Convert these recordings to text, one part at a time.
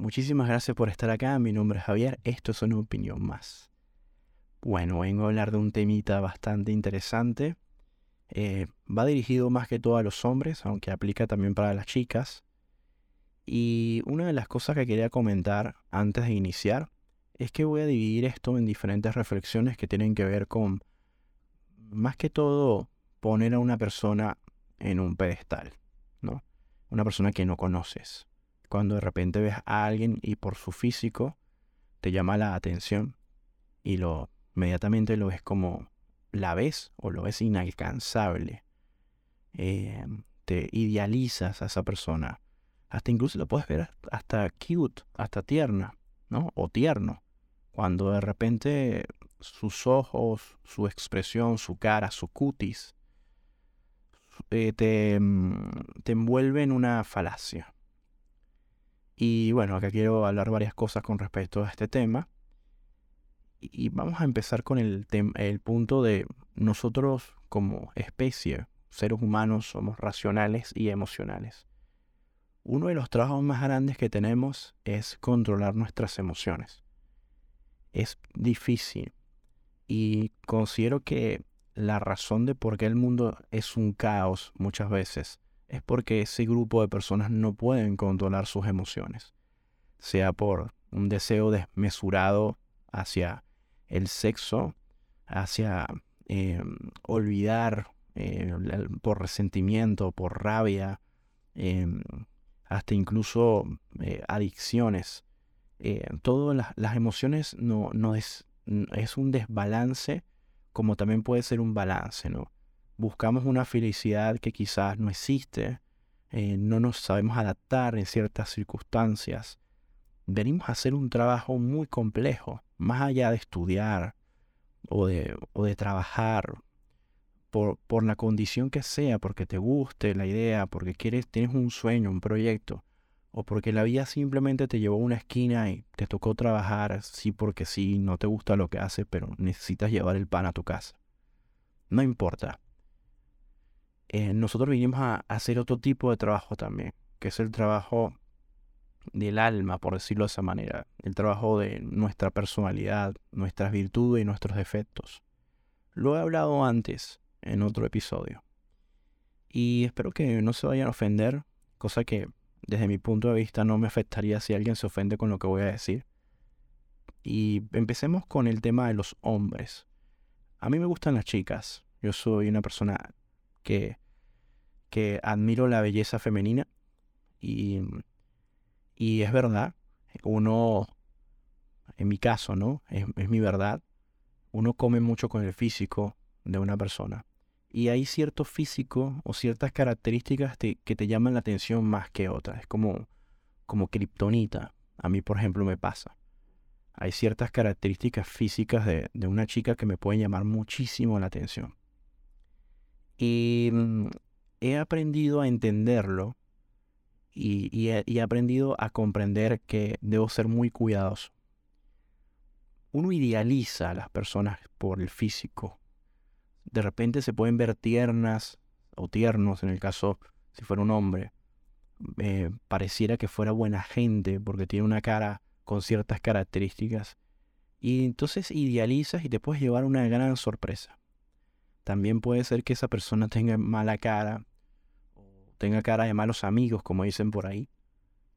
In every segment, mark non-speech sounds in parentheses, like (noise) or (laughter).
Muchísimas gracias por estar acá. Mi nombre es Javier. Esto es una opinión más. Bueno, vengo a hablar de un temita bastante interesante. Eh, va dirigido más que todo a los hombres, aunque aplica también para las chicas. Y una de las cosas que quería comentar antes de iniciar es que voy a dividir esto en diferentes reflexiones que tienen que ver con, más que todo, poner a una persona en un pedestal, ¿no? Una persona que no conoces cuando de repente ves a alguien y por su físico te llama la atención y lo inmediatamente lo ves como la ves o lo ves inalcanzable. Eh, te idealizas a esa persona. Hasta incluso lo puedes ver hasta cute, hasta tierna, ¿no? O tierno. Cuando de repente sus ojos, su expresión, su cara, su cutis, eh, te, mm, te envuelve en una falacia. Y bueno, acá quiero hablar varias cosas con respecto a este tema. Y vamos a empezar con el, el punto de nosotros como especie, seres humanos, somos racionales y emocionales. Uno de los trabajos más grandes que tenemos es controlar nuestras emociones. Es difícil y considero que la razón de por qué el mundo es un caos muchas veces es porque ese grupo de personas no pueden controlar sus emociones, sea por un deseo desmesurado hacia el sexo, hacia em, olvidar eh, por resentimiento, por rabia, em, hasta incluso eh, adicciones. Eh, todas las, emociones no, es un desbalance como también puede ser un balance, ¿no? Buscamos una felicidad que quizás no existe, eh, no nos sabemos adaptar en ciertas circunstancias. Venimos a hacer un trabajo muy complejo, más allá de estudiar o de, o de trabajar por, por, la condición que sea, porque te guste la idea, porque quieres, tienes un sueño, un proyecto, o porque la vida simplemente te llevó a una esquina y te tocó trabajar, sí porque sí, no te gusta lo que haces, pero necesitas llevar el pan a tu casa. No importa. Eh, nosotros vinimos a, hacer otro tipo de trabajo también, que es el trabajo del alma, por decirlo de esa manera, el trabajo de nuestra personalidad, nuestras virtudes y nuestros defectos. Lo he hablado antes en otro episodio. Y espero que no se vayan a ofender, cosa que desde mi punto de vista no me afectaría si alguien se ofende con lo que voy a decir. Y empecemos con el tema de los hombres. A mí me gustan las chicas. Yo soy una persona que, que admiro la belleza femenina y, y es verdad, uno, en mi caso, ¿no? Es, mi verdad, uno come mucho con el físico de una persona. Y hay cierto físico o ciertas características que te llaman la atención más que otras. Es como, como kriptonita. A mí, por ejemplo, me pasa. Hay ciertas características físicas de, de una chica que me pueden llamar muchísimo la atención. Y mm, he aprendido a entenderlo y, he, aprendido a comprender que debo ser muy cuidadoso. Uno idealiza a las personas por el físico. De repente se pueden ver tiernas o tiernos, en el caso si fuera un hombre. Eh, pareciera que fuera buena gente porque tiene una cara con ciertas características. Y entonces idealizas y te puedes llevar una gran sorpresa. También puede ser que esa persona tenga mala cara, tenga cara de malos amigos, como dicen por ahí,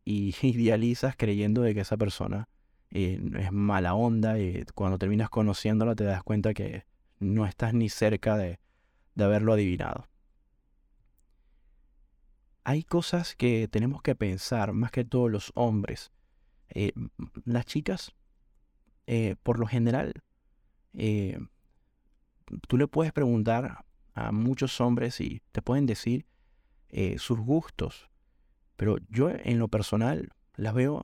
y (laughs) idealizas creyendo de que esa persona eh, es mala onda y cuando terminas conociéndola te das cuenta que no estás ni cerca de, haberlo adivinado. Hay cosas que tenemos que pensar, más que todos los hombres. Eh, las chicas, eh, por lo general, tú le puedes preguntar a muchos hombres y te pueden decir eh, sus gustos, pero yo en lo personal las veo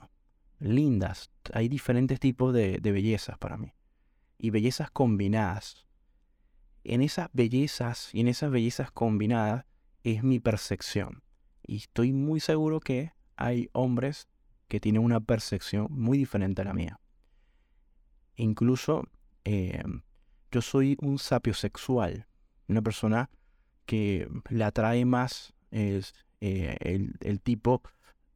lindas. Hay diferentes tipos de, bellezas para mí y bellezas combinadas. En esas bellezas y en esas bellezas combinadas es mi percepción. Y estoy muy seguro que hay hombres que tienen una percepción muy diferente a la mía. Incluso eh, yo soy un sapio sexual, una persona que le atrae más es, eh, el, tipo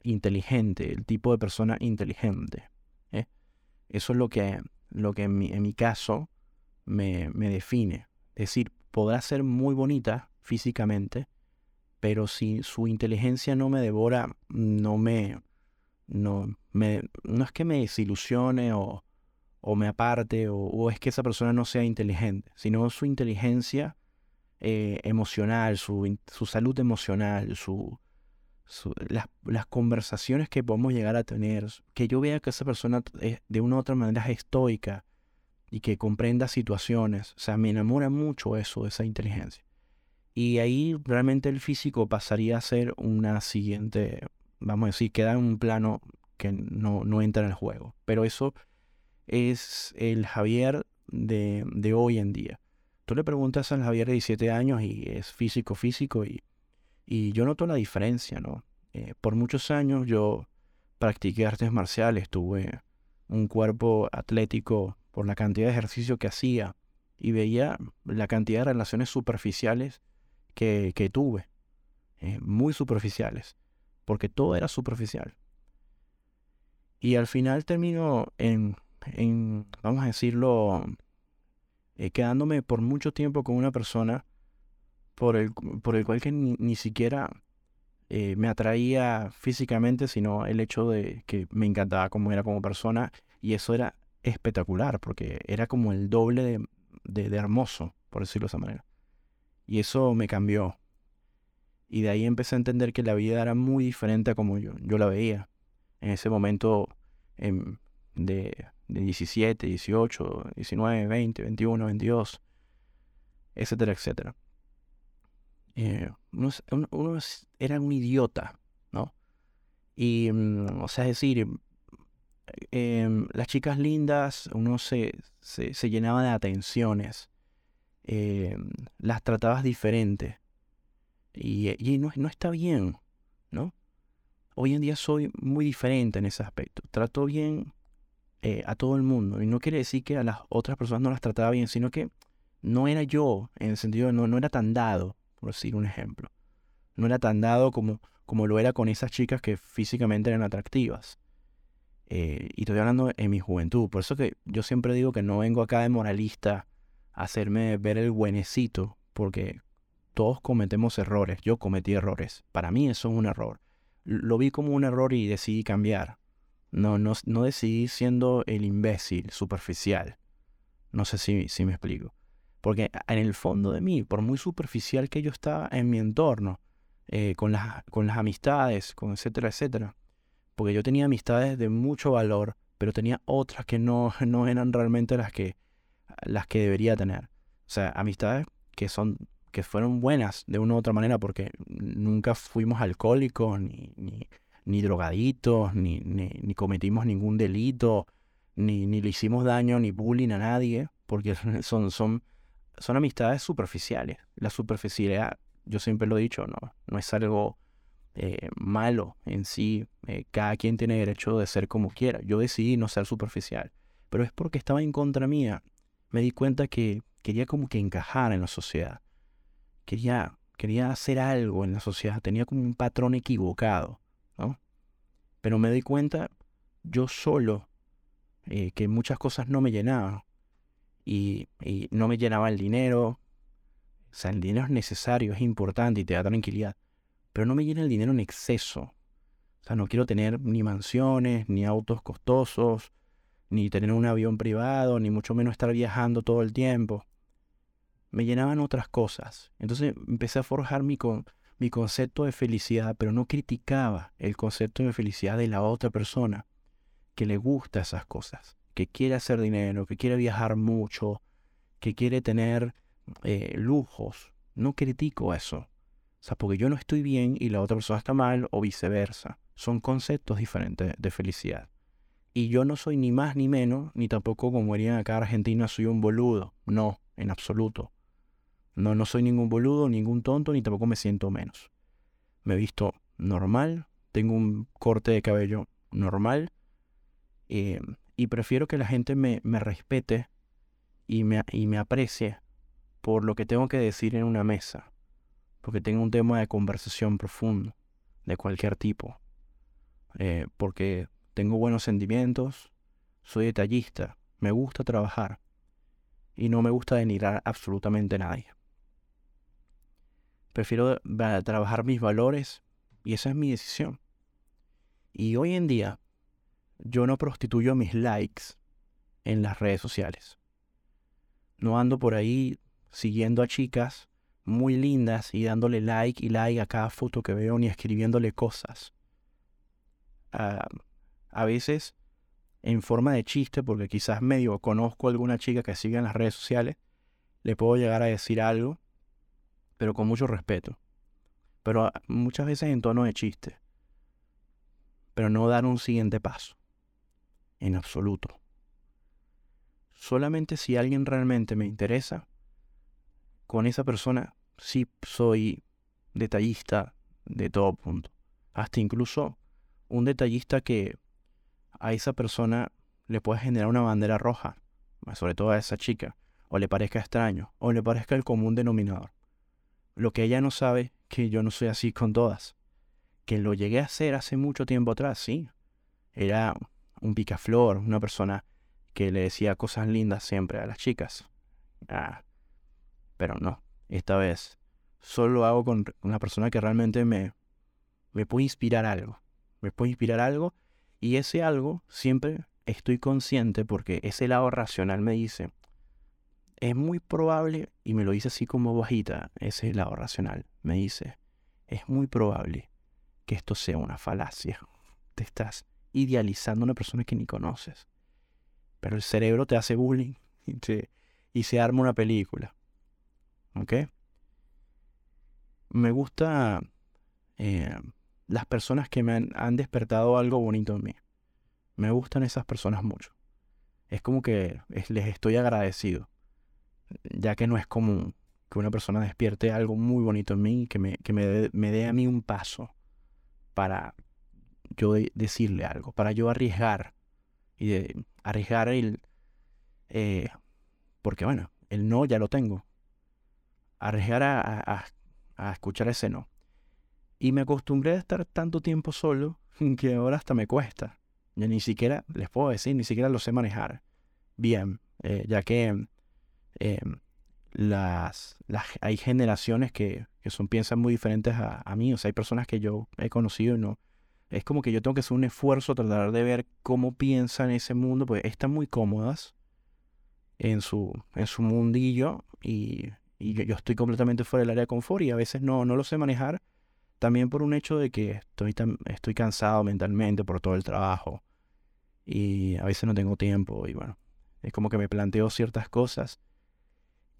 inteligente, el tipo de persona inteligente. ¿eh? Eso es lo que, lo que en, mi, en mi caso me, me define. Es decir, podrá ser muy bonita físicamente, pero si su inteligencia no me devora, no me, no, me, no es que me desilusione o, o me aparte o, es que esa persona no sea inteligente, sino su inteligencia eh, emocional, su, su, salud emocional, su, las, las, conversaciones que podemos llegar a tener, que yo vea que esa persona de una u otra manera es estoica y que comprenda situaciones, o sea, me enamora mucho eso, esa inteligencia. Y ahí realmente el físico pasaría a ser una siguiente, vamos a decir, queda en un plano que no, no entra en el juego. Pero eso es el Javier de, de, hoy en día. Tú le preguntas al Javier de 17 años y es físico, físico, y, y yo noto la diferencia, ¿no? Eh, por muchos años yo practiqué artes marciales, tuve un cuerpo atlético por la cantidad de ejercicio que hacía y veía la cantidad de relaciones superficiales que, que tuve, eh, muy superficiales, porque todo era superficial. Y al final termino en, en vamos a decirlo, eh, quedándome por mucho tiempo con una persona por el, por el cual que ni, siquiera eh, me atraía físicamente, sino el hecho de que me encantaba como era como persona y eso era espectacular porque era como el doble de, de, hermoso, por decirlo de esa manera. Y eso me cambió. Y de ahí empecé a entender que la vida era muy diferente a como yo, yo la veía. En ese momento em, de, de 17, 18, 19, 20, 21, 22, etcétera, etcétera. Eh, uno, era un idiota, ¿no? Y, mm, o sea, es decir, em, las chicas lindas, uno se, se, se llenaba de atenciones. Eh, las tratabas diferente. Y, y no, no, está bien, ¿no? Hoy en día soy muy diferente en ese aspecto. Trato bien eh, a todo el mundo. Y no quiere decir que a las otras personas no las trataba bien, sino que no era yo, en el sentido de no, no era tan dado, por decir un ejemplo. No era tan dado como, como lo era con esas chicas que físicamente eran atractivas. Eh, y estoy hablando en mi juventud. Por eso que yo siempre digo que no vengo acá de moralista hacerme ver el buenecito, porque todos cometemos errores. Yo cometí errores. Para mí eso es un error. Lo vi como un error y decidí cambiar. No, no, no decidí siendo el imbécil, superficial. No sé si, si me explico. Porque en el fondo de mí, por muy superficial que yo estaba en mi entorno, eh, con, las, con las amistades, con etcétera, etcétera, porque yo tenía amistades de mucho valor, pero tenía otras que no, (laughs) no eran realmente las que, las que debería tener. O sea, amistades que son que fueron buenas de una u otra manera porque nunca fuimos alcohólicos ni, ni, ni drogaditos, ni, ni, cometimos ningún delito, ni, ni le hicimos daño ni bullying a nadie, porque (laughs) son, son, son amistades superficiales. La superficialidad, yo siempre lo he dicho, no, no es algo eh, malo en sí. Eh, cada quien tiene derecho de ser como quiera. Yo decidí no ser superficial, pero es porque estaba en contra mía me di cuenta que quería como que encajar en la sociedad. Quería, quería hacer algo en la sociedad. Tenía como un patrón equivocado. Pero me di cuenta yo solo eh, que muchas cosas no me llenaban. Y, y no me llenaba el dinero. O sea, el dinero es necesario, es importante y te da tranquilidad. Pero no me llena el dinero en exceso. O sea, no quiero tener ni mansiones, ni autos costosos, ni tener un avión privado, ni mucho menos estar viajando todo el tiempo. Me llenaban otras cosas. Entonces empecé a forjar mi, mi concepto de felicidad, pero no criticaba el concepto de felicidad de la otra persona que le gusta esas cosas, que quiere hacer dinero, que quiere viajar mucho, que quiere tener eh, lujos. No critico eso. O sea, porque yo no estoy bien y la otra persona está mal o viceversa. Son conceptos diferentes de felicidad. Y yo no soy ni más ni menos, ni tampoco como dirían acá en Argentina, soy un boludo. No, en absoluto. No, no soy ningún boludo, ningún tonto, ni tampoco me siento menos. Me he visto normal, tengo un corte de cabello normal, eh, y prefiero que la gente me, respete y me, y me aprecie por lo que tengo que decir en una mesa, porque tengo un tema de conversación profundo, de cualquier tipo. eh, porque tengo buenos sentimientos, soy detallista, me gusta trabajar y no me gusta denigrar absolutamente a nadie. Prefiero trabajar mis valores y esa es mi decisión. Y hoy en día yo no prostituyo mis likes en las redes sociales. No ando por ahí siguiendo a chicas muy lindas y dándole like y like a cada foto que veo ni escribiéndole cosas. Ah, a veces en forma de chiste, porque quizás medio conozco a alguna chica que sigue en las redes sociales, le puedo llegar a decir algo, pero con mucho respeto. Pero ah, muchas veces en tono de chiste. Pero no dar un siguiente paso. En absoluto. Solamente si alguien realmente me interesa, con esa persona sí soy detallista de todo punto. Hasta incluso un detallista que a esa persona le puede generar una bandera roja, sobre todo a esa chica, o le parezca extraño, o le parezca el común denominador. Lo que ella no sabe, que yo no soy así con todas. Que lo llegué a hacer hace mucho tiempo atrás, sí. Era un picaflor, una persona que le decía cosas lindas siempre a las chicas. Ah, pero no, esta vez solo lo hago con una persona que realmente me, me puede inspirar algo. Me puede inspirar algo y ese algo siempre estoy consciente porque ese lado racional me dice, es muy probable, y me lo dice así como bajita, ese lado racional, me dice, es muy probable que esto sea una falacia. Te estás idealizando a una persona que ni conoces. Pero el cerebro te hace bullying y, se arma una película. ¿Ok? Me gusta eh, las personas que me han, despertado algo bonito en mí. Me gustan esas personas mucho. Es como que les estoy agradecido, ya que no es común que una persona despierte algo muy bonito en mí, que me, que me, dé, a mí un paso para yo decirle algo, para yo arriesgar y de, arriesgar el... Eh, porque bueno, el no ya lo tengo. Arriesgar a, a escuchar ese no. Y me acostumbré a estar tanto tiempo solo (laughs) que ahora hasta me cuesta. Ya ni siquiera, les puedo decir, ni siquiera lo sé manejar bien, eh, ya que em, las, las, hay generaciones que, que, son, piensan muy diferentes a, a, mí. O sea, hay personas que yo he conocido y no. Es como que yo tengo que hacer un esfuerzo tratar de ver cómo piensan en ese mundo, porque están muy cómodas en su, en su mundillo y y yo, estoy completamente fuera del área de confort y a veces no, no lo sé manejar. También por un hecho de que estoy, estoy cansado mentalmente por todo el trabajo y a veces no tengo tiempo y bueno, es como que me planteo ciertas cosas.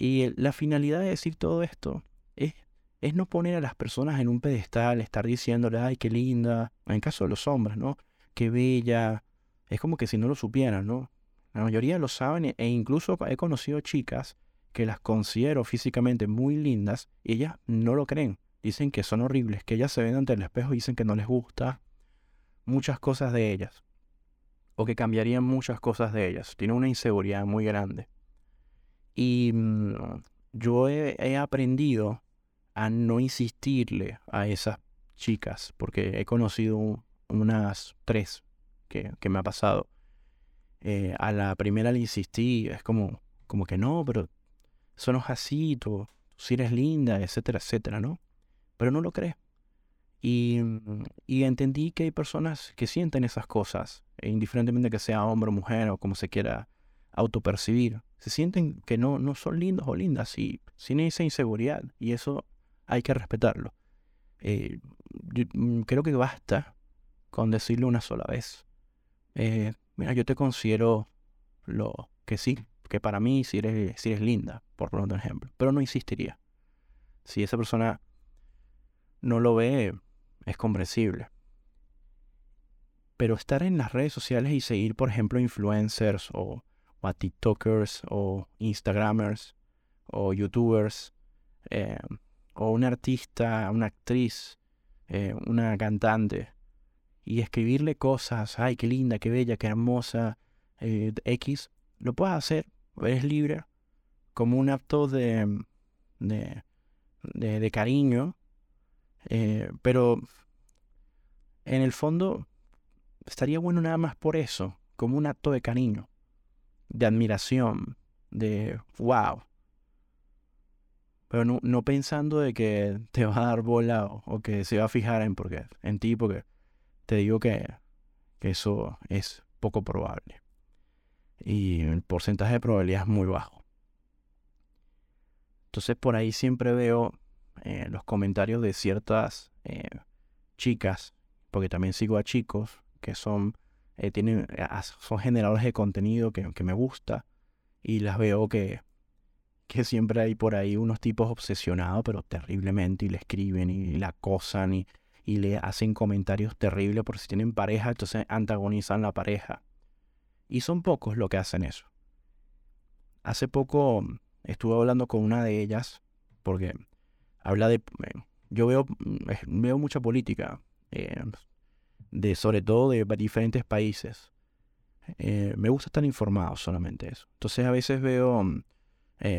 Y la finalidad de decir todo esto es, es no poner a las personas en un pedestal, estar diciéndole, ay, qué linda, en caso de los hombres, ¿no? Qué bella. Es como que si no lo supieran, ¿no? La mayoría lo saben e, incluso he conocido chicas que las considero físicamente muy lindas y ellas no lo creen. Dicen que son horribles, que ellas se ven ante el espejo y dicen que no les gusta muchas cosas de ellas. O que cambiarían muchas cosas de ellas. Tienen una inseguridad muy grande. Y mm, yo he, aprendido a no insistirle a esas chicas, porque he conocido unas tres que, me ha pasado. Eh, a la primera le insistí, es como, como que no, pero son así, tú, si eres linda, etcétera, etcétera, ¿no? Pero no lo crees. Y, y, entendí que hay personas que sienten esas cosas, e indiferentemente que sea hombre o mujer o como se quiera autopercibir. Se sienten que no, no son lindos o lindas y sin esa inseguridad. Y eso hay que respetarlo. Eh, mm, creo que basta con decirlo una sola vez. Eh, mira, yo te considero lo que sí, que para mí si eres, si eres linda, por poner ejemplo. Pero no insistiría. Si esa persona no lo ve, es comprensible. Pero estar en las redes sociales y seguir, por ejemplo, influencers o, a TikTokers o Instagramers o YouTubers eh, o un artista, una actriz, eh, una cantante y escribirle cosas, ay, qué linda, qué bella, qué hermosa, eh, X, lo puedes hacer, eres libre, como un acto de, de, de, cariño, pero en el fondo estaría bueno nada más por eso, como un acto de cariño, de admiración, de wow. Pero no, pensando de que te va a dar bola o, que se va a fijar en, porque, en ti, porque te digo que, que eso es poco probable. Y el porcentaje de probabilidad es muy bajo. Entonces por ahí siempre veo eh, los comentarios de ciertas eh, chicas, porque también sigo a chicos que son, eh, tienen, son generadores de contenido que, que, me gusta y las veo que, que siempre hay por ahí unos tipos obsesionados, pero terriblemente, y le escriben y la acosan y, y le hacen comentarios terribles por si tienen pareja, entonces antagonizan la pareja. Y son pocos los que hacen eso. Hace poco estuve hablando con una de ellas, porque habla de... Eh, yo veo, mm, veo mucha política, eh, de, sobre todo de diferentes países. Eh, me gusta estar informado solamente eso. Entonces a veces veo mm,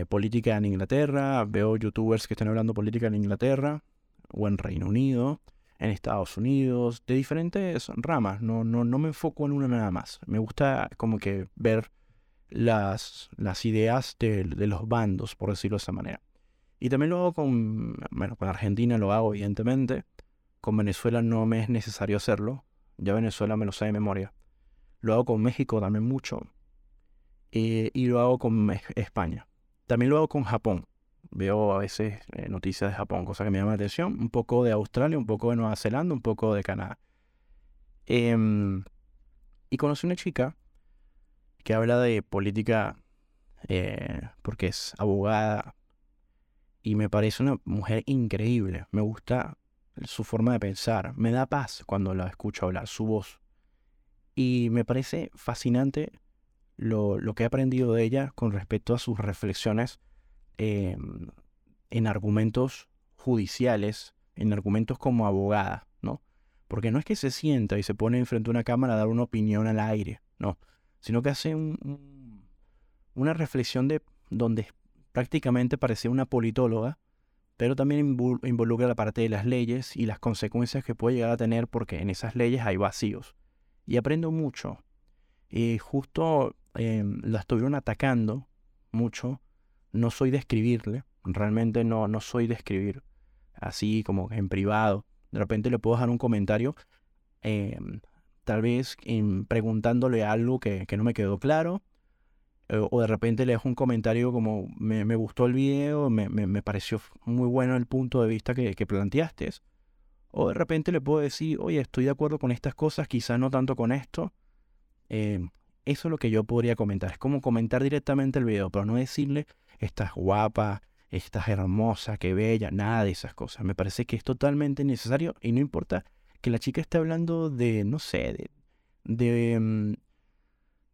política en Inglaterra, veo youtubers que están hablando política en Inglaterra o en Reino Unido, en Estados Unidos, de diferentes ramas. No, no, no me enfoco en una nada más. Me gusta como que ver las, las ideas de, de los bandos, por decirlo de esa manera. Y también lo hago con, bueno, con Argentina lo hago evidentemente. Con Venezuela no me es necesario hacerlo. Ya Venezuela me lo sé de memoria. Lo hago con México también mucho. Eh, y lo hago con España. También lo hago con Japón. Veo a veces eh, noticias de Japón, cosa que me llama la atención. Un poco de Australia, un poco de Nueva Zelanda, un poco de Canadá. Em, y conocí una chica que habla de política eh, porque es abogada, y me parece una mujer increíble. Me gusta su forma de pensar. Me da paz cuando la escucho hablar, su voz. Y me parece fascinante lo, que he aprendido de ella con respecto a sus reflexiones em, en argumentos judiciales, en argumentos como abogada, ¿no? Porque no es que se sienta y se pone enfrente de una cámara a dar una opinión al aire, no, sino que hace una reflexión de donde Prácticamente parecía una politóloga, pero también involucra la parte de las leyes y las consecuencias que puede llegar a tener porque en esas leyes hay vacíos. Y aprendo mucho. Y justo em, la estuvieron atacando mucho. No soy de escribirle, realmente no, no soy de escribir así como en privado. De repente le puedo dejar un comentario, em, tal vez preguntándole algo que, que no me quedó claro eh, o de repente le dejo un comentario como me, gustó el video, me, me, pareció muy bueno el punto de vista que, que, planteaste. O de repente le puedo decir, oye, estoy de acuerdo con estas cosas, quizás no tanto con esto. Eh, eso es lo que yo podría comentar. Es como comentar directamente el video, pero no decirle, estás guapa, estás hermosa, qué bella, nada de esas cosas. Me parece que es totalmente necesario y no importa que la chica esté hablando de, no sé, de, de mm,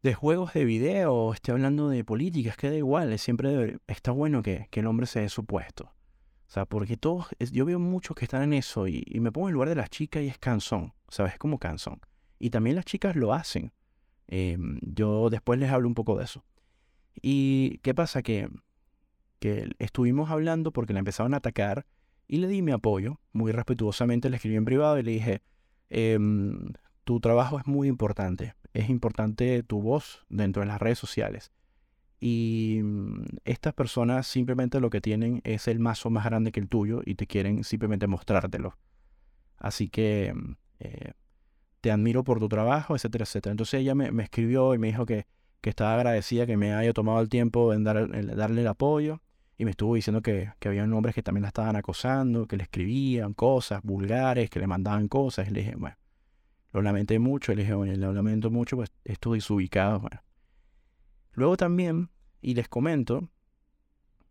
de juegos de video, esté hablando de políticas, que da igual, siempre está bueno que, el hombre se dé su puesto. O sea, porque todos, yo veo muchos que están en eso y, me pongo en lugar de las chicas y es cansón, ¿sabes? Es como cansón. Y también las chicas lo hacen. Em, yo después les hablo un poco de eso. ¿Y qué pasa? Que, que estuvimos hablando porque la empezaban a atacar y le di mi apoyo, muy respetuosamente le escribí en privado y le dije, em, tu trabajo es muy importante es importante tu voz dentro de las redes sociales. Y mm, estas personas simplemente lo que tienen es el mazo más grande que el tuyo y te quieren simplemente mostrártelo. Así que mm, eh, te admiro por tu trabajo, etcétera, etcétera. Entonces ella me, escribió y me dijo que, que, estaba agradecida que me haya tomado el tiempo en, dar, darle el apoyo. Y me estuvo diciendo que, que había hombres que también la estaban acosando, que le escribían cosas vulgares, que le mandaban cosas. Y le dije, bueno, lo lamenté mucho, le dije, bueno, lo lamento mucho, pues estoy desubicado. Bueno. Luego también, y les comento,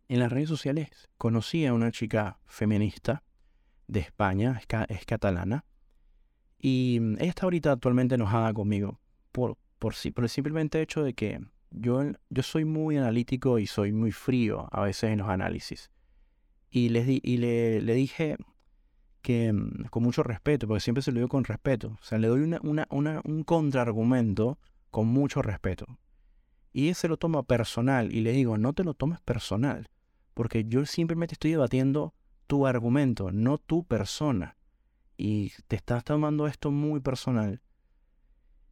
en las redes sociales conocí a una chica feminista de España, es, catalana, y mm, ella está ahorita actualmente enojada conmigo por, por, por el simplemente hecho de que yo, yo soy muy analítico y soy muy frío a veces en los análisis. Y, les di, y le, le dije, que mm, con mucho respeto, porque siempre se lo digo con respeto. O sea, le doy una, un contraargumento con mucho respeto. Y se lo toma personal y le digo, no te lo tomes personal, porque yo simplemente estoy debatiendo tu argumento, no tu persona. Y te estás tomando esto muy personal.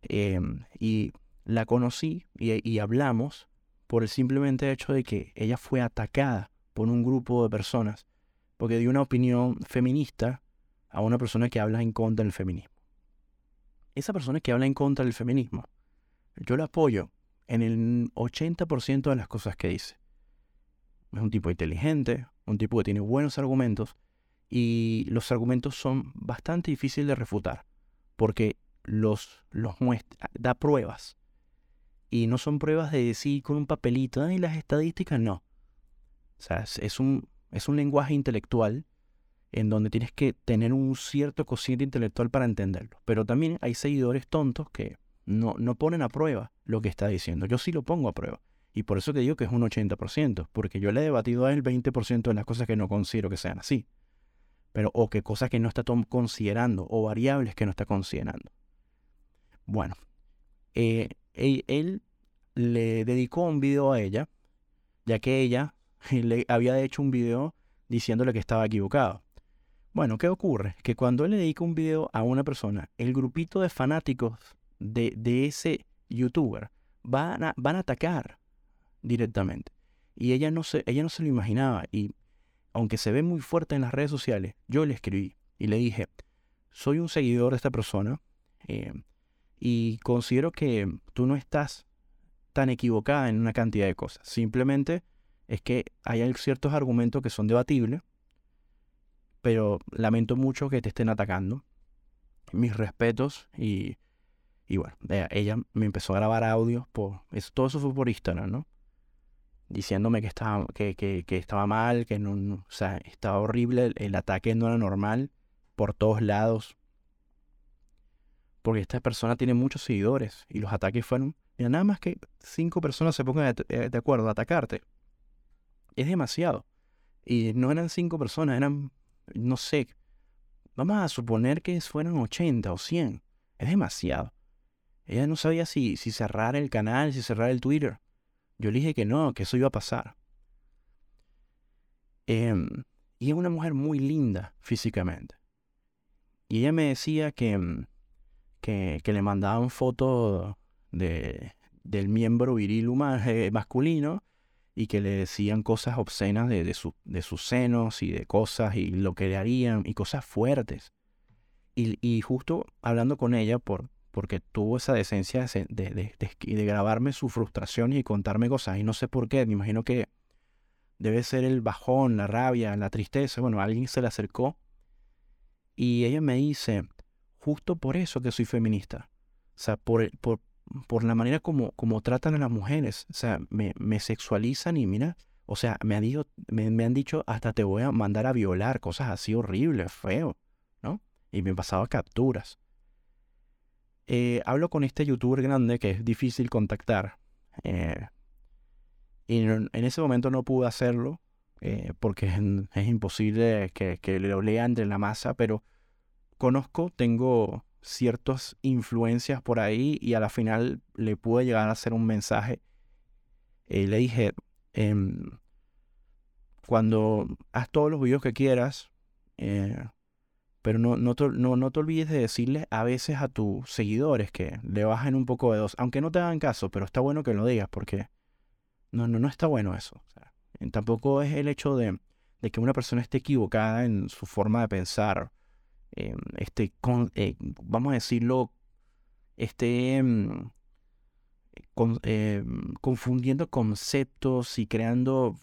Em, y la conocí y, hablamos por el simplemente hecho de que ella fue atacada por un grupo de personas porque dio una opinión feminista a una persona que habla en contra del feminismo. Esa persona que habla en contra del feminismo, yo la apoyo en el 80% de las cosas que dice. Es un tipo inteligente, un tipo que tiene buenos argumentos y los argumentos son bastante difíciles de refutar porque los, los muestra, da pruebas. Y no son pruebas de decir con un papelito, y las estadísticas no. O sea, es, un, es un lenguaje intelectual en donde tienes que tener un cierto cociente intelectual para entenderlo. Pero también hay seguidores tontos que no, no ponen a prueba lo que está diciendo. Yo sí lo pongo a prueba. Y por eso que digo que es un 80%, porque yo le he debatido a él 20% de las cosas que no considero que sean así. Pero, o que cosas que no está considerando, o variables que no está considerando. Bueno, eh, él, le dedicó un video a ella, ya que ella (laughs) le había hecho un video diciéndole que estaba equivocado. Bueno, ¿qué ocurre? Que cuando él le dedica un video a una persona, el grupito de fanáticos de, ese youtuber van a, van a atacar directamente. Y ella no, se, ella no se lo imaginaba. Y aunque se ve muy fuerte en las redes sociales, yo le escribí y le dije, soy un seguidor de esta persona. Eh, y considero que tú no estás tan equivocada en una cantidad de cosas. Simplemente es que hay ciertos argumentos que son debatibles, pero lamento mucho que te estén atacando. Mis respetos y, y bueno, ella me empezó a grabar audios por... Eso, todo eso fue por Instagram, ¿no? Diciéndome que estaba, que, que, que estaba mal, que no, o sea, estaba horrible, el ataque no era normal por todos lados porque esta persona tiene muchos seguidores y los ataques fueron, mira, nada más que cinco personas se pongan de, acuerdo a atacarte. Es demasiado. Y no eran cinco personas, eran, no sé, vamos a suponer que fueran 80 o 100. Es demasiado. Ella no sabía si, si cerrar el canal, si cerrar el Twitter. Yo le dije que no, que eso iba a pasar. Em, y es una mujer muy linda físicamente. Y ella me decía que em, que, le mandaban fotos de, del miembro viril eh, masculino y que le decían cosas obscenas de, de, de, sus senos y de cosas y lo que le harían y cosas fuertes. Y, y justo hablando con ella, por, porque tuvo esa decencia de, de, de, grabarme su frustración y contarme cosas, y no sé por qué, me imagino que debe ser el bajón, la rabia, la tristeza. Bueno, alguien se le acercó y ella me dice, justo por eso que soy feminista. O sea, por, por, por la manera como, como tratan a las mujeres. O sea, me, me sexualizan y mira, o sea, me han, dicho, me, han dicho hasta te voy a mandar a violar, cosas así horribles, feo, ¿no? Y me pasaba capturas. Eh, hablo con este youtuber grande que es difícil contactar. Eh, y en, ese momento no pude hacerlo eh, porque es, es imposible que, que, lo lea entre la masa, pero conozco, tengo ciertas influencias por ahí y a la final le pude llegar a hacer un mensaje. Eh, le dije, em, cuando haz todos los videos que quieras, eh, pero no, no, te, no, te olvides de decirle a veces a tus seguidores que le bajen un poco de dos, aunque no te hagan caso, pero está bueno que lo digas porque no, no, no está bueno eso. tampoco es el hecho de, de que una persona esté equivocada en su forma de pensar eh, este, con, eh, vamos a decirlo, este, con, eh, confundiendo conceptos y creando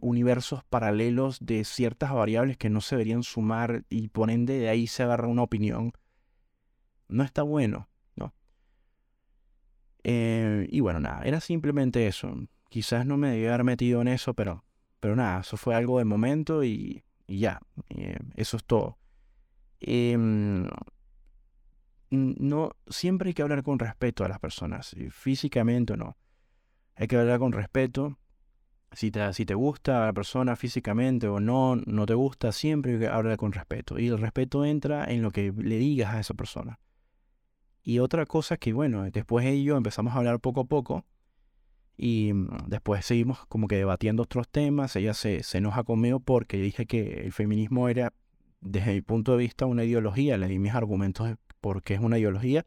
universos paralelos de ciertas variables que no se deberían sumar y por de ahí se agarra una opinión. No está bueno, ¿no? y bueno, nada, era simplemente eso. Quizás no me debía haber metido en eso, pero, pero nada, eso fue algo de momento y, y ya, eso es todo. Em, no, siempre hay que hablar con respeto a las personas, físicamente o no. Hay que hablar con respeto. Si te, si te gusta la persona físicamente o no, no te gusta, siempre hay que hablar con respeto. Y el respeto entra en lo que le digas a esa persona. Y otra cosa que, bueno, después de ello empezamos a hablar poco a poco. Y mm, después seguimos como que debatiendo otros temas. Ella se, se enoja conmigo porque dije que el feminismo era desde mi punto de vista, una ideología. Le di mis argumentos de por qué es una ideología.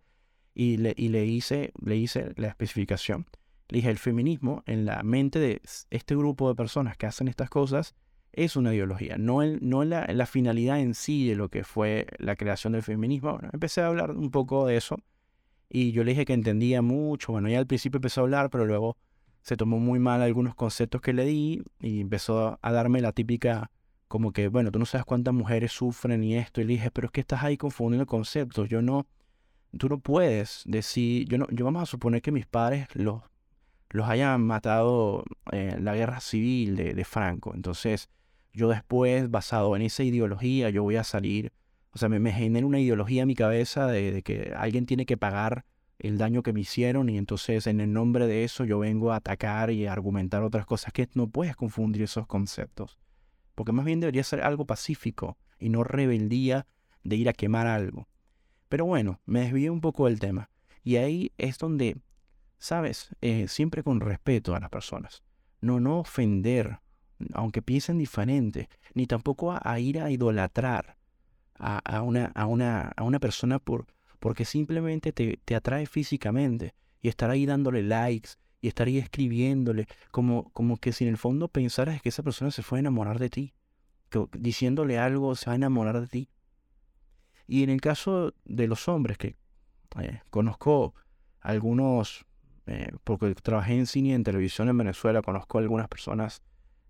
Y le, y le, hice, le hice la especificación. Le dije, el feminismo en la mente de este grupo de personas que hacen estas cosas es una ideología, no, el, no la, la, finalidad en sí de lo que fue la creación del feminismo. Bueno, empecé a hablar un poco de eso y yo le dije que entendía mucho. Bueno, ya al principio empezó a hablar, pero luego se tomó muy mal algunos conceptos que le di y empezó a darme la típica como que, bueno, tú no sabes cuántas mujeres sufren y esto. Y dije, pero es que estás ahí confundiendo conceptos. Yo no, tú no puedes decir, yo no, yo vamos a suponer que mis padres los, los hayan matado en la guerra civil de, de Franco. Entonces, yo después, basado en esa ideología, yo voy a salir, o sea, me, me genera una ideología en mi cabeza de, que alguien tiene que pagar el daño que me hicieron y entonces en el nombre de eso yo vengo a atacar y a argumentar otras cosas que no puedes confundir esos conceptos. Porque más bien debería ser algo pacífico y no rebeldía de ir a quemar algo. Pero bueno, me desvié un poco del tema. Y ahí es donde, sabes, eh, siempre con respeto a las personas. No, no ofender, aunque piensen diferente, ni tampoco a, ir a idolatrar a, una, a, una, a una persona por, porque simplemente te, te, atrae físicamente y estar ahí dándole likes y estar ahí escribiéndole, como, como que si en el fondo pensaras que esa persona se fue a enamorar de ti, que diciéndole algo se va a enamorar de ti. Y en el caso de los hombres, que eh, conozco algunos, eh, porque trabajé en cine y en televisión en Venezuela, conozco algunas personas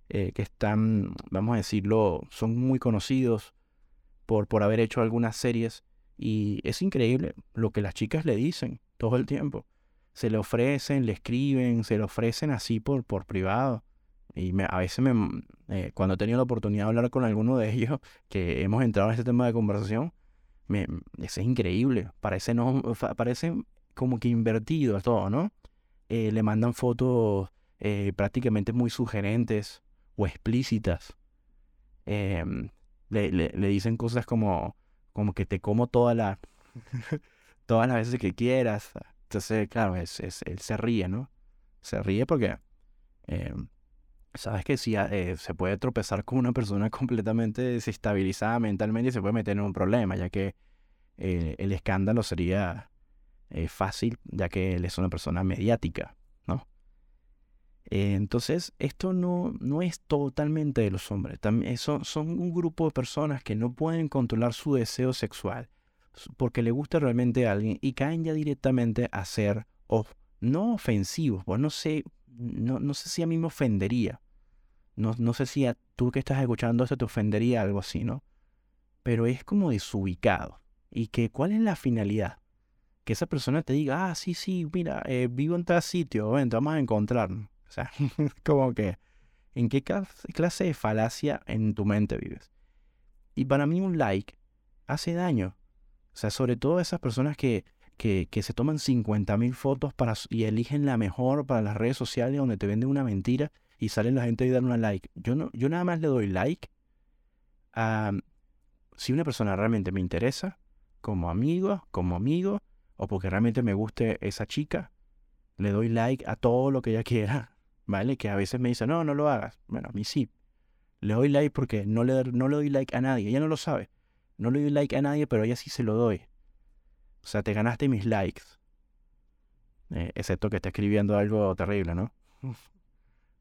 eh, que están, vamos a decirlo, son muy conocidos por, por haber hecho algunas series. Y es increíble lo que las chicas le dicen todo el tiempo. Se le ofrecen, le escriben, se le ofrecen así por, por privado. Y me, a veces me, eh, cuando he tenido la oportunidad de hablar con alguno de ellos, (laughs) que hemos entrado en este tema de conversación, me, es increíble. Parece, no, parece como que invertido todo, ¿no? Eh, le mandan fotos prácticamente muy sugerentes o explícitas. Em, le, le, dicen cosas como, como que te como (laughs) todas las veces que quieras. Entonces, claro, es, es, él se ríe, ¿no? Se ríe porque em, sabes que si eh, se puede tropezar con una persona (laughs) completamente desestabilizada mentalmente y se puede meter en un problema, ya que eh, el escándalo sería eh, fácil, ya que él es una persona mediática. Eh, entonces, esto no, no es totalmente de los hombres. También son, son un grupo de personas que no pueden controlar su deseo sexual porque le gusta realmente a alguien y caen ya directamente a ser no ofensivos. Pues no sé, no, no sé si a mí me ofendería. No, no sé si a tú que estás escuchando esto te ofendería algo así, ¿no? Pero es como desubicado. ¿Y que cuál es la finalidad? Que esa persona te diga, ah, sí, sí, mira, eh, vivo en tal sitio, ven, vamos a encontrarnos. O sea, (laughs) como que, ¿en qué clase de falacia en tu mente vives? Y para mí un like hace daño. O sea, sobre todo esas personas que, que, que se toman 50.000 fotos para, y eligen la mejor para las redes sociales donde te venden una mentira y salen la gente y dan una like. Yo, no, yo nada más le doy like a si una persona realmente me interesa, como amigo, como amigo, o porque realmente me guste esa chica, le doy like a todo lo que ella (laughs) quiera. ¿vale? Que a veces me dice, no, no lo hagas. Bueno, a mí sí. Le doy like porque no le, no le doy like a nadie. Ella no lo sabe. No le doy like a nadie, pero a ella sí se lo doy. O sea, te ganaste mis likes. Eh, excepto que está escribiendo algo terrible, ¿no?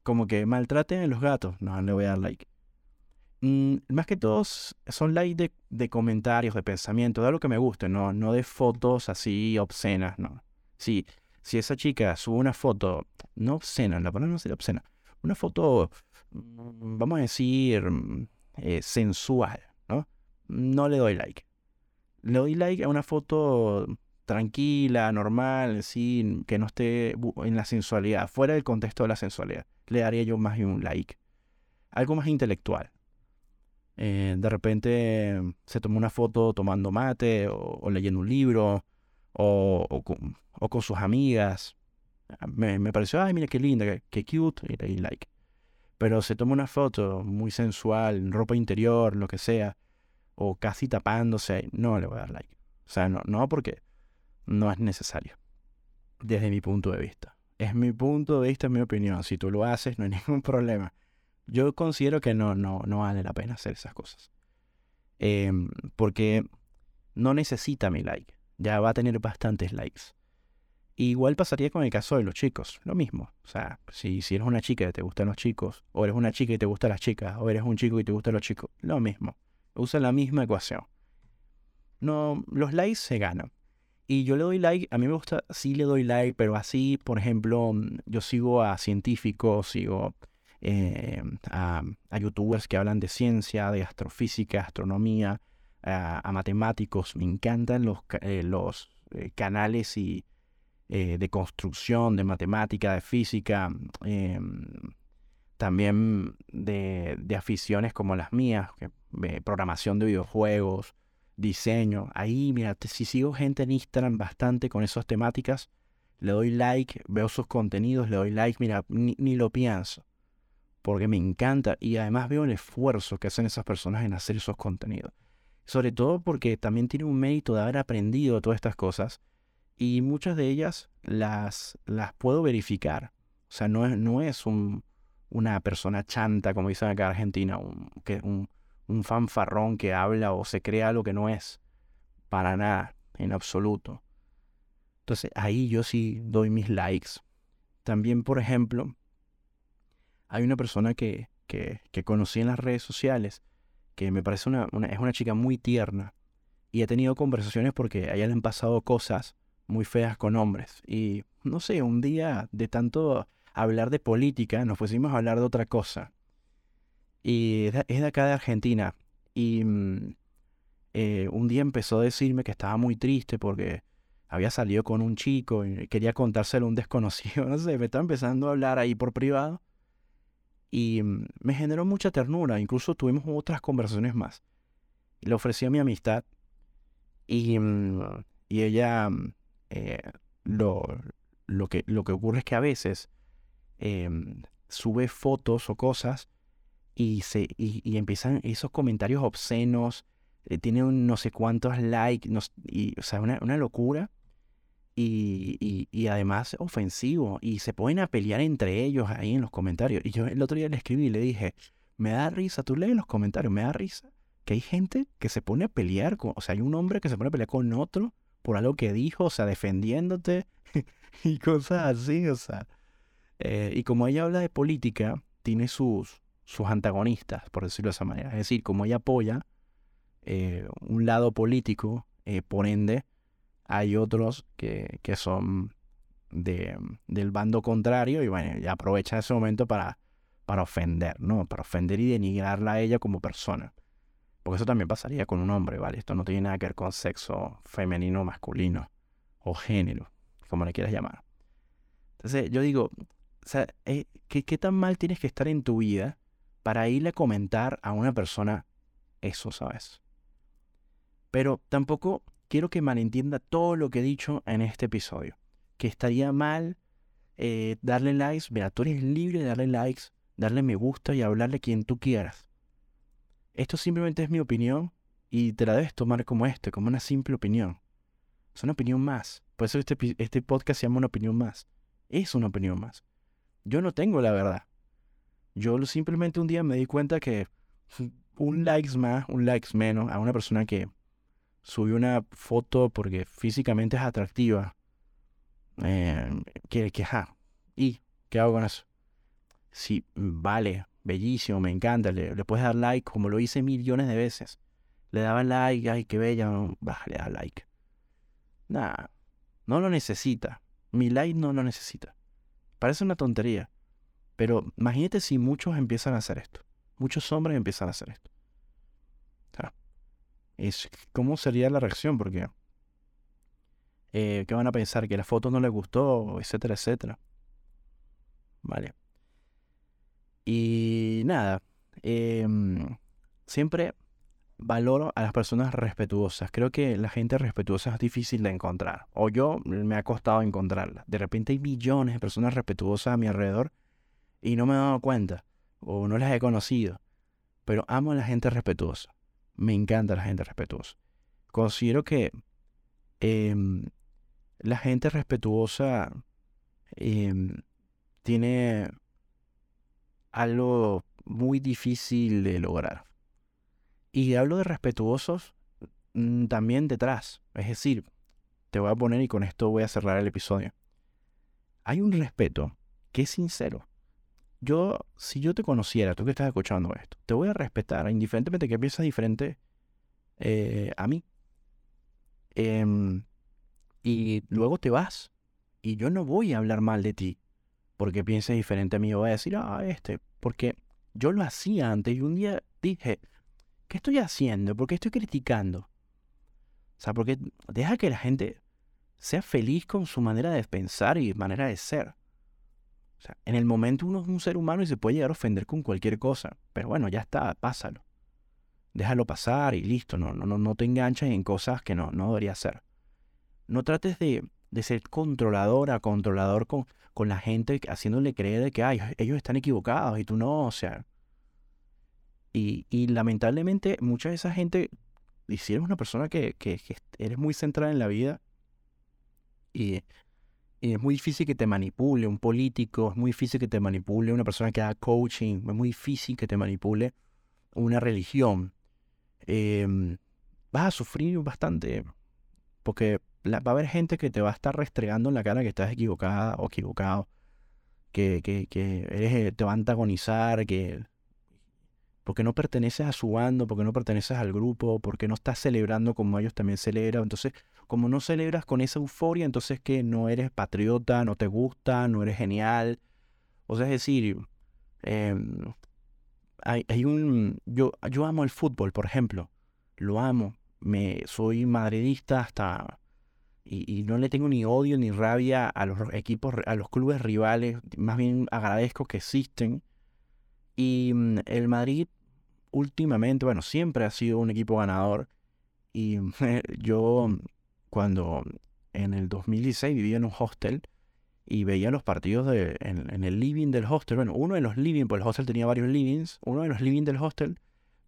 Como que maltraten a los gatos. No, le voy a dar like. Mm, más que todos son likes de, de, comentarios, de pensamiento, de algo que me guste, no, no de fotos así obscenas, no. Sí, si esa chica sube una foto, no obscena, la palabra no sería obscena, una foto, mm, vamos a decir, mm, eh, sensual, ¿no? Le doy like. Le doy like a una foto tranquila, normal, sí, que no esté en la sensualidad, fuera del contexto de la sensualidad. Le daría yo más de un like. Algo más intelectual. Eh, de repente se toma una foto tomando mate o leyendo un libro o, con, sus amigas. Me, me, pareció, ay, mira qué linda, qué, cute, y le di like. Pero se toma una foto muy sensual, ropa interior, lo que sea, o casi tapándose, no le voy a dar like. O sea, no, no porque no es necesario. Desde mi punto de vista. Es mi punto de vista, es mi opinión. Si tú lo haces, no hay (laughs) ningún problema. Yo considero que no, no, no vale la pena hacer esas cosas. Em, porque no necesita mi like ya va a tener bastantes likes. Igual pasaría con el caso de los chicos, lo mismo. O sea, si, si eres una chica y te gustan los chicos, o eres una chica y te gustan las chicas, o eres un chico y te gustan los chicos, lo mismo. Usa la misma ecuación. No, los likes se ganan. Y yo le doy like, a mí me gusta, sí le doy like, pero así, por ejemplo, yo sigo a científicos, sigo eh, a, youtubers que hablan de ciencia, de astrofísica, astronomía, a, matemáticos. Me encantan los, eh, los eh, canales y de construcción, de matemática, de física, em, también de, aficiones como las mías, programación de videojuegos, diseño. Ahí, mira, si sigo gente en Instagram bastante con esas temáticas, le doy like, veo sus contenidos, le doy like, mira, ni, ni, lo pienso. Porque me encanta y además veo el esfuerzo que hacen esas personas en hacer esos contenidos. Sobre todo porque también tiene un mérito de haber aprendido todas estas cosas y muchas de ellas las, las puedo verificar. O sea, no es, no es un, una persona chanta, como dicen acá en Argentina, que, un, un fanfarrón que habla o se crea lo que no es. Para nada, en absoluto. Entonces ahí yo sí doy mis likes. También, por ejemplo, hay una persona que, que, que conocí en las redes sociales que me parece una, una, es una chica muy tierna y he tenido conversaciones porque a ella le han pasado cosas muy feas con hombres. Y no sé, un día de tanto hablar de política, nos pusimos a hablar de otra cosa. Y es de acá de Argentina. Y mm, eh, un día empezó a decirme que estaba muy triste porque había salido con un chico y quería contárselo a un (laughs) desconocido. No sé, me estaba empezando a hablar ahí por privado. Y mm, me generó mucha ternura. Incluso tuvimos otras conversaciones más. Le ofrecí mi amistad. Y, mm, y ella eh, lo, lo, que, lo que ocurre es que a veces em, sube fotos o cosas y, se, y, empiezan esos comentarios obscenos, eh, tiene no sé cuántos likes, y, o sea, una, una locura. Y, y, además ofensivo. Y se ponen a pelear entre ellos ahí en los comentarios. Y yo el otro día le escribí y le dije, me da risa, tú lees los comentarios, me da risa que hay gente que se pone a pelear con, o sea, hay un hombre que se pone a pelear con otro por algo que dijo, o sea, defendiéndote (laughs) y cosas así, o sea. Eh, y como ella habla de política, tiene sus, sus antagonistas, por decirlo de esa manera. Es decir, como ella apoya eh, un lado político, eh, por ende, hay otros que, que son de, del bando contrario y bueno, aprovecha ese momento para, para ofender, ¿no? Para ofender y denigrarla a ella como persona. Porque eso también pasaría con un hombre, ¿vale? Esto no tiene nada que ver con sexo femenino masculino, o género, como le quieras llamar. Entonces yo digo, o sea, eh, ¿qué, tan mal tienes que estar en tu vida para irle a comentar a una persona eso, ¿sabes? Pero tampoco quiero que malentienda todo lo que he dicho en este episodio. Que estaría mal eh, darle likes. Mira, tú eres libre de darle likes, darle me gusta y hablarle a quien tú quieras. Esto simplemente es mi opinión y te la debes tomar como esto, como una simple opinión. Es una opinión más. Por eso este, este podcast se llama una opinión más. Es una opinión más. Yo no tengo la verdad. Yo simplemente un día me di cuenta que (laughs) un likes más, un likes menos a una persona que subió una foto porque físicamente es atractiva. Eh, que, que, ¿Y qué hago con eso? Sí, vale, bellísimo, me encanta, le, puedes dar like como lo hice millones de veces. Le daba like, ay, qué bella, bah, le da like. Nada, no lo necesita. Mi like no lo necesita. Parece una tontería. Pero imagínate si muchos empiezan a hacer esto. Muchos hombres empiezan a hacer esto. es, ¿Cómo sería la reacción? Porque, eh, ¿qué van a pensar? Que la foto no les gustó, etcétera, etcétera. Vale. Y nada, em, siempre valoro a las personas respetuosas. Creo que la gente respetuosa es difícil de encontrar. O yo me ha costado encontrarla. De repente hay millones de personas respetuosas a mi alrededor y no me he dado cuenta. O no las he conocido. Pero amo a la gente respetuosa. Me encanta la gente respetuosa. Considero que em, la gente respetuosa em, tiene algo muy difícil de lograr. Y hablo de respetuosos mm, también detrás. Es decir, te voy a poner y con esto voy a cerrar el episodio. Hay un respeto que es sincero. Yo, si yo te conociera, tú que estás escuchando esto, te voy a respetar, indiferentemente que piensas diferente eh, a mí. Em, y luego te vas. Y yo no voy a hablar mal de ti porque pienses diferente a mí. Voy a decir, ah, este, porque yo lo hacía antes y un día dije, ¿qué estoy haciendo? ¿Por qué estoy criticando? O sea, porque deja que la gente sea feliz con su manera de pensar y manera de ser. O sea, en el momento uno es un ser humano y se puede llegar a ofender con cualquier cosa. Pero bueno, ya está, pásalo. Déjalo pasar y listo. No, no, no te enganches en cosas que no, no debería ser. No trates de, de ser controladora, controlador con, con la gente, haciéndole creer que Ay, ellos están equivocados y tú no, o sea. Y, y lamentablemente mucha de esa gente, y si eres una persona que, que, que eres muy centrada en la vida, y, y, es muy difícil que te manipule un político, es muy difícil que te manipule una persona que haga coaching, es muy difícil que te manipule una religión. Em, vas a sufrir bastante, porque va a haber gente que te va a estar restregando en la cara que estás equivocada o equivocado, que, que, que eres, eh, te va a antagonizar, que porque no perteneces a su bando, porque no perteneces al grupo, porque no estás celebrando como ellos también celebran. Entonces, como no celebras con esa euforia, entonces que no eres patriota, no te gusta, no eres genial. O sea, es decir, em, hay, hay, un... Yo, yo amo el fútbol, por ejemplo. Lo amo. Me, soy madridista hasta y, no le tengo ni odio ni rabia a los equipos, a los clubes rivales, más bien agradezco que existen. Y mm, el Madrid últimamente, bueno, siempre ha sido un equipo ganador. Y (laughs) yo cuando en el 2016 vivía en un hostel y veía los partidos de, en, en, el living del hostel, bueno, uno de los living, pues el hostel tenía varios livings, uno de los living del hostel,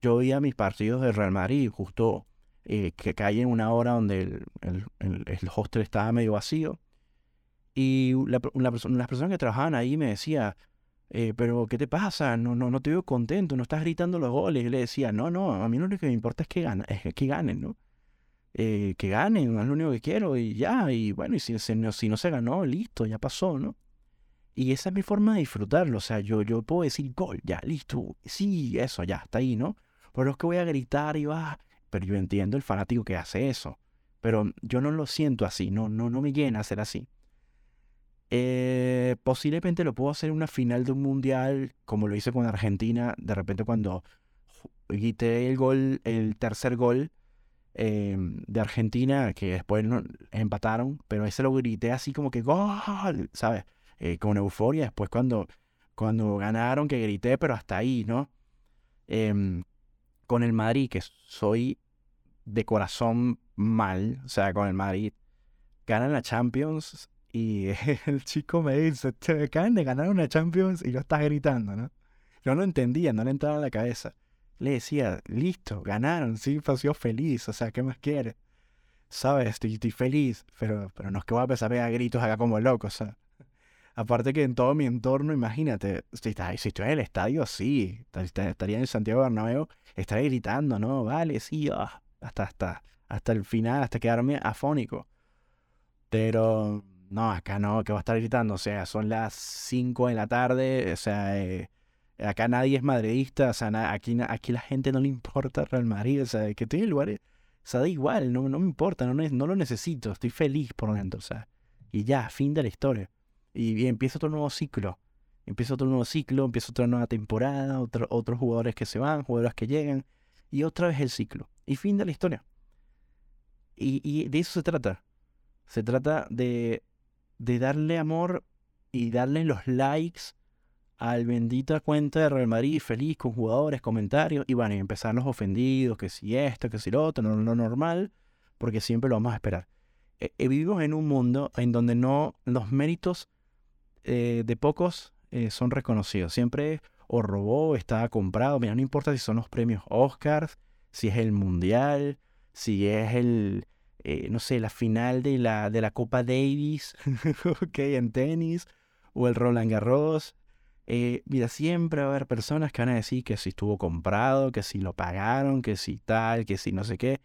yo veía mis partidos de Real Madrid justo eh, que cae en una hora donde el, el, el, hostel estaba medio vacío. Y la, las personas que trabajaban ahí me decía, eh, pero ¿qué te pasa? No, no, no te veo contento, no estás gritando los goles. Y le decía, no, no, a mí lo único que me importa es que, gana, es que ganen, ¿no? Eh, que ganen, es lo único que quiero y ya, y bueno, y si, si, no, si no se ganó, listo, ya pasó, ¿no? Y esa es mi forma de disfrutarlo, o sea, yo, yo puedo decir gol, ya, listo, sí, eso, ya, está ahí, ¿no? Pero es que voy a gritar y va, pero yo entiendo el fanático que hace eso. Pero yo no lo siento así, no, no, no me llena hacer así. Eh, posiblemente lo puedo hacer en una final de un mundial, como lo hice con Argentina, de repente cuando grité el gol, el tercer gol em, de Argentina, que después empataron, pero ese lo grité así como que gol, ¿sabes? Eh, con euforia. Después cuando, cuando ganaron, que grité, pero hasta ahí, ¿no? Em, con el Madrid, que soy de corazón mal, o sea, con el Madrid, ganan la Champions y (laughs) el chico me dice, te acaban de ganar una Champions y lo estás gritando, ¿no? Yo no entendía, no le entraba en la cabeza. Le decía, listo, ganaron, sí, pues yo feliz, o sea, ¿qué más quieres? ¿Sabes? Estoy, feliz, pero, pero no es que voy a empezar a pegar gritos acá como loco, o sea. Aparte que en todo mi entorno, imagínate, si, si estoy en el estadio, sí, estaría en Santiago Bernabéu, estaría gritando, ¿no? Vale, sí, ah, hasta, hasta, hasta el final, hasta quedarme afónico. Pero no, acá no, que va a estar gritando, o sea, son las 5 de la tarde, o sea, eh, acá nadie es madridista, o sea, aquí, aquí la gente no le importa Real Madrid, o sea, que estoy en lugares, o da igual, no, no me importa, no, no lo necesito, estoy feliz por dentro, o sea, y ya, fin de la historia y, empieza otro nuevo ciclo. Empieza otro nuevo ciclo, empieza otra nueva temporada, otros jugadores que se van, jugadores que llegan, y otra vez el ciclo. Y fin de la historia. Y, y de eso se trata. Se trata de, de darle amor y darle los likes al bendita cuenta de Real Madrid feliz con jugadores, comentarios, y bueno, y empezar los ofendidos, que si esto, que si lo otro, no lo normal, porque siempre lo vamos a esperar. Eh, eh, vivimos en un mundo en donde no los méritos eh, de pocos eh, son reconocidos. Siempre o robó, está comprado. Mira, no importa si son los premios Oscars, si es el Mundial, si es el, eh, no sé, la final de la, de la Copa Davis, (laughs) ok, en tenis, o el Roland Garros. Mira, siempre va a haber personas que van a decir que si estuvo comprado, que si lo pagaron, que si tal, que si no sé qué.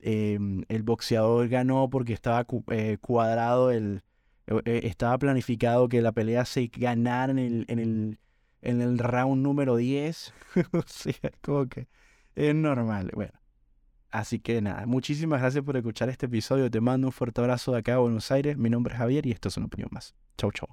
em, el boxeador ganó porque estaba eh, cuadrado, el, eh, estaba planificado que la pelea se ganara en el, en el, en el round número 10. (laughs) o sea, como que es normal. Bueno, así que nada, muchísimas gracias por escuchar este episodio. Te mando un fuerte abrazo de acá a Buenos Aires. Mi nombre es Javier y esto es una opinión más. Chau, chau.